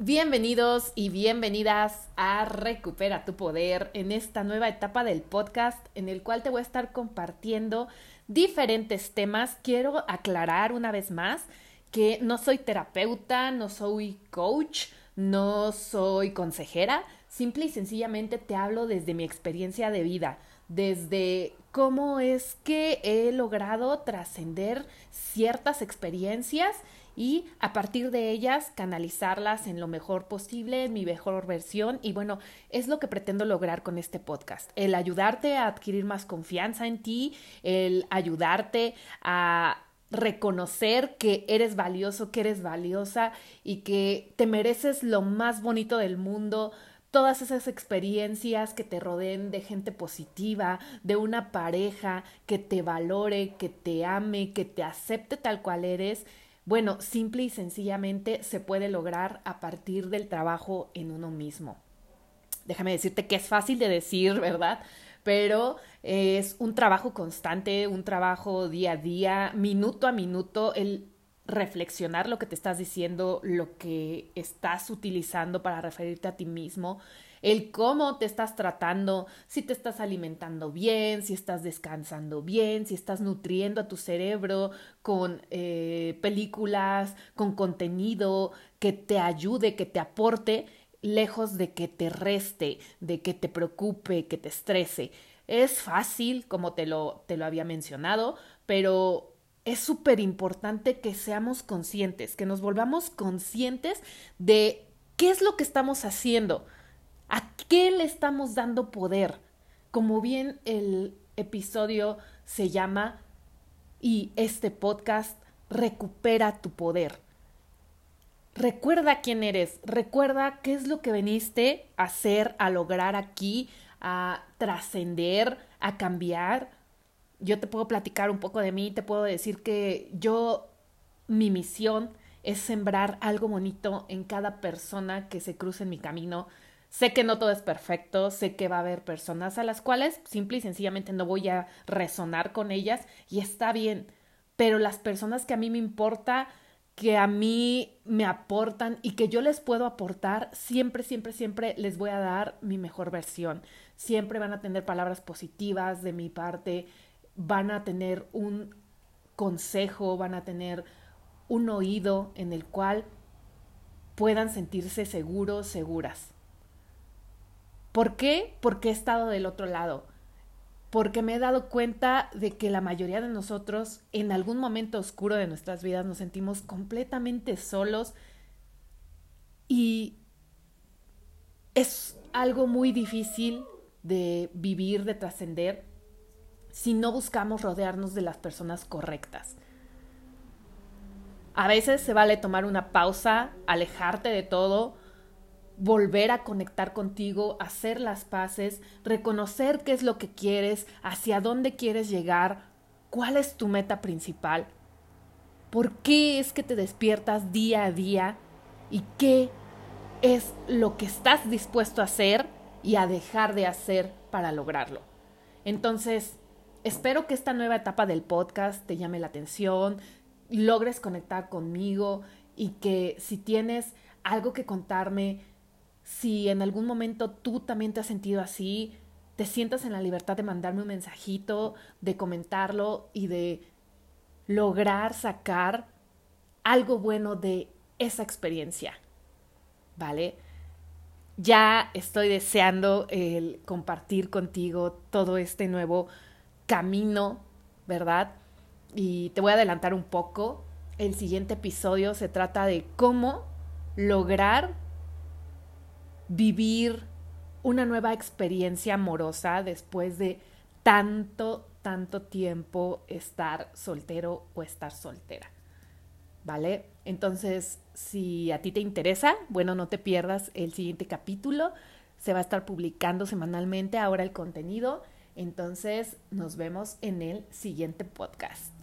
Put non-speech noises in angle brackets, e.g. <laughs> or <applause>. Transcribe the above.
Bienvenidos y bienvenidas a Recupera tu Poder en esta nueva etapa del podcast en el cual te voy a estar compartiendo diferentes temas. Quiero aclarar una vez más que no soy terapeuta, no soy coach, no soy consejera, simple y sencillamente te hablo desde mi experiencia de vida, desde cómo es que he logrado trascender ciertas experiencias y a partir de ellas canalizarlas en lo mejor posible, en mi mejor versión. Y bueno, es lo que pretendo lograr con este podcast, el ayudarte a adquirir más confianza en ti, el ayudarte a reconocer que eres valioso, que eres valiosa y que te mereces lo más bonito del mundo, todas esas experiencias que te rodeen de gente positiva, de una pareja que te valore, que te ame, que te acepte tal cual eres bueno, simple y sencillamente se puede lograr a partir del trabajo en uno mismo. Déjame decirte que es fácil de decir, <laughs> ¿verdad? Pero es un trabajo constante, un trabajo día a día, minuto a minuto, el reflexionar lo que te estás diciendo, lo que estás utilizando para referirte a ti mismo, el cómo te estás tratando, si te estás alimentando bien, si estás descansando bien, si estás nutriendo a tu cerebro con eh, películas, con contenido que te ayude, que te aporte, lejos de que te reste, de que te preocupe, que te estrese. Es fácil, como te lo, te lo había mencionado, pero es súper importante que seamos conscientes, que nos volvamos conscientes de qué es lo que estamos haciendo. ¿A qué le estamos dando poder? Como bien el episodio se llama y este podcast recupera tu poder. Recuerda quién eres, recuerda qué es lo que veniste a hacer, a lograr aquí, a trascender, a cambiar. Yo te puedo platicar un poco de mí, te puedo decir que yo, mi misión es sembrar algo bonito en cada persona que se cruce en mi camino, Sé que no todo es perfecto, sé que va a haber personas a las cuales simple y sencillamente no voy a resonar con ellas y está bien, pero las personas que a mí me importa, que a mí me aportan y que yo les puedo aportar, siempre, siempre, siempre les voy a dar mi mejor versión. Siempre van a tener palabras positivas de mi parte, van a tener un consejo, van a tener un oído en el cual puedan sentirse seguros, seguras. ¿Por qué? Porque he estado del otro lado. Porque me he dado cuenta de que la mayoría de nosotros en algún momento oscuro de nuestras vidas nos sentimos completamente solos y es algo muy difícil de vivir, de trascender, si no buscamos rodearnos de las personas correctas. A veces se vale tomar una pausa, alejarte de todo, volver a conectar contigo, hacer las paces, reconocer qué es lo que quieres, hacia dónde quieres llegar, cuál es tu meta principal, por qué es que te despiertas día a día y qué es lo que estás dispuesto a hacer y a dejar de hacer para lograrlo. Entonces, espero que esta nueva etapa del podcast te llame la atención, logres conectar conmigo y que si tienes algo que contarme, si en algún momento tú también te has sentido así, te sientas en la libertad de mandarme un mensajito, de comentarlo y de lograr sacar algo bueno de esa experiencia. ¿Vale? Ya estoy deseando el compartir contigo todo este nuevo camino, ¿verdad? Y te voy a adelantar un poco. El siguiente episodio se trata de cómo lograr vivir una nueva experiencia amorosa después de tanto, tanto tiempo estar soltero o estar soltera. ¿Vale? Entonces, si a ti te interesa, bueno, no te pierdas el siguiente capítulo. Se va a estar publicando semanalmente ahora el contenido. Entonces, nos vemos en el siguiente podcast.